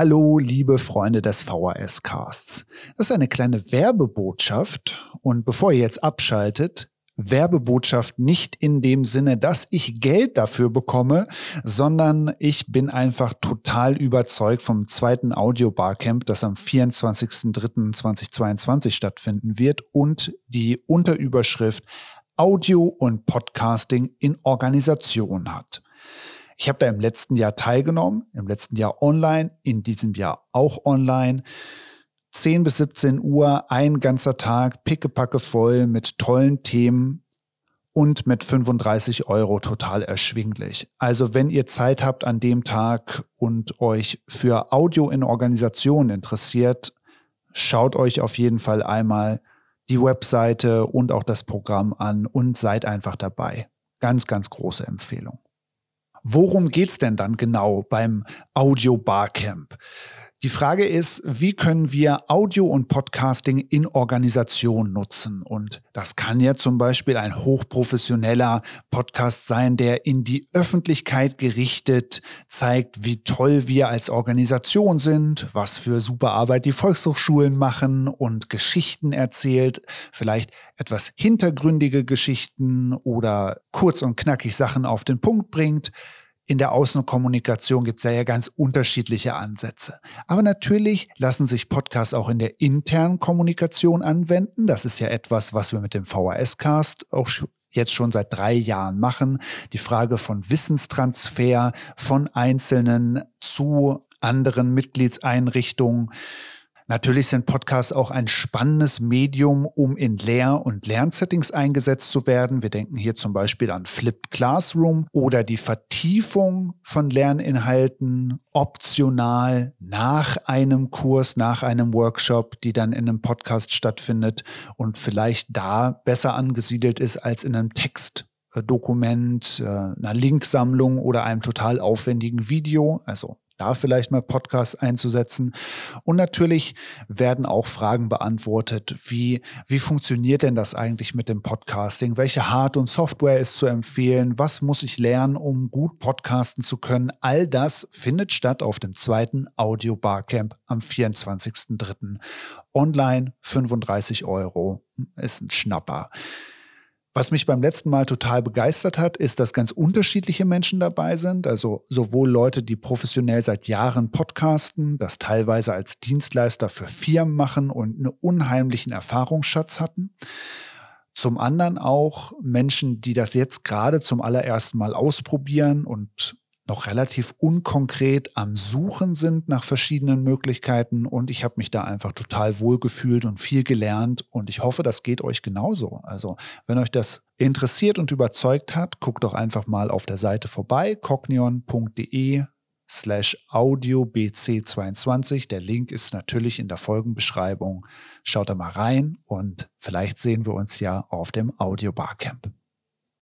Hallo, liebe Freunde des VHS-Casts. Das ist eine kleine Werbebotschaft und bevor ihr jetzt abschaltet, Werbebotschaft nicht in dem Sinne, dass ich Geld dafür bekomme, sondern ich bin einfach total überzeugt vom zweiten Audio Barcamp, das am 24.03.2022 stattfinden wird und die Unterüberschrift Audio und Podcasting in Organisation hat. Ich habe da im letzten Jahr teilgenommen, im letzten Jahr online, in diesem Jahr auch online. 10 bis 17 Uhr, ein ganzer Tag, pickepacke voll mit tollen Themen und mit 35 Euro total erschwinglich. Also wenn ihr Zeit habt an dem Tag und euch für Audio in Organisation interessiert, schaut euch auf jeden Fall einmal die Webseite und auch das Programm an und seid einfach dabei. Ganz, ganz große Empfehlung. Worum geht's denn dann genau beim Audio Barcamp? Die Frage ist, wie können wir Audio und Podcasting in Organisation nutzen? Und das kann ja zum Beispiel ein hochprofessioneller Podcast sein, der in die Öffentlichkeit gerichtet zeigt, wie toll wir als Organisation sind, was für super Arbeit die Volkshochschulen machen und Geschichten erzählt, vielleicht etwas hintergründige Geschichten oder kurz und knackig Sachen auf den Punkt bringt in der Außenkommunikation gibt es ja, ja ganz unterschiedliche Ansätze. Aber natürlich lassen sich Podcasts auch in der internen Kommunikation anwenden. Das ist ja etwas, was wir mit dem VHS-Cast auch jetzt schon seit drei Jahren machen. Die Frage von Wissenstransfer von Einzelnen zu anderen Mitgliedseinrichtungen. Natürlich sind Podcasts auch ein spannendes Medium, um in Lehr- und Lernsettings eingesetzt zu werden. Wir denken hier zum Beispiel an Flipped Classroom oder die Vertiefung von Lerninhalten optional nach einem Kurs, nach einem Workshop, die dann in einem Podcast stattfindet und vielleicht da besser angesiedelt ist als in einem Text. Dokument, äh, einer Linksammlung oder einem total aufwendigen Video. Also da vielleicht mal Podcasts einzusetzen. Und natürlich werden auch Fragen beantwortet, wie, wie funktioniert denn das eigentlich mit dem Podcasting? Welche Hard- und Software ist zu empfehlen? Was muss ich lernen, um gut podcasten zu können? All das findet statt auf dem zweiten Audio Barcamp am 24.03. Online 35 Euro ist ein Schnapper. Was mich beim letzten Mal total begeistert hat, ist, dass ganz unterschiedliche Menschen dabei sind. Also sowohl Leute, die professionell seit Jahren podcasten, das teilweise als Dienstleister für Firmen machen und einen unheimlichen Erfahrungsschatz hatten. Zum anderen auch Menschen, die das jetzt gerade zum allerersten Mal ausprobieren und noch relativ unkonkret am Suchen sind nach verschiedenen Möglichkeiten und ich habe mich da einfach total wohl gefühlt und viel gelernt und ich hoffe, das geht euch genauso. Also wenn euch das interessiert und überzeugt hat, guckt doch einfach mal auf der Seite vorbei, cognion.de slash audiobc22. Der Link ist natürlich in der Folgenbeschreibung. Schaut da mal rein und vielleicht sehen wir uns ja auf dem Audio Barcamp.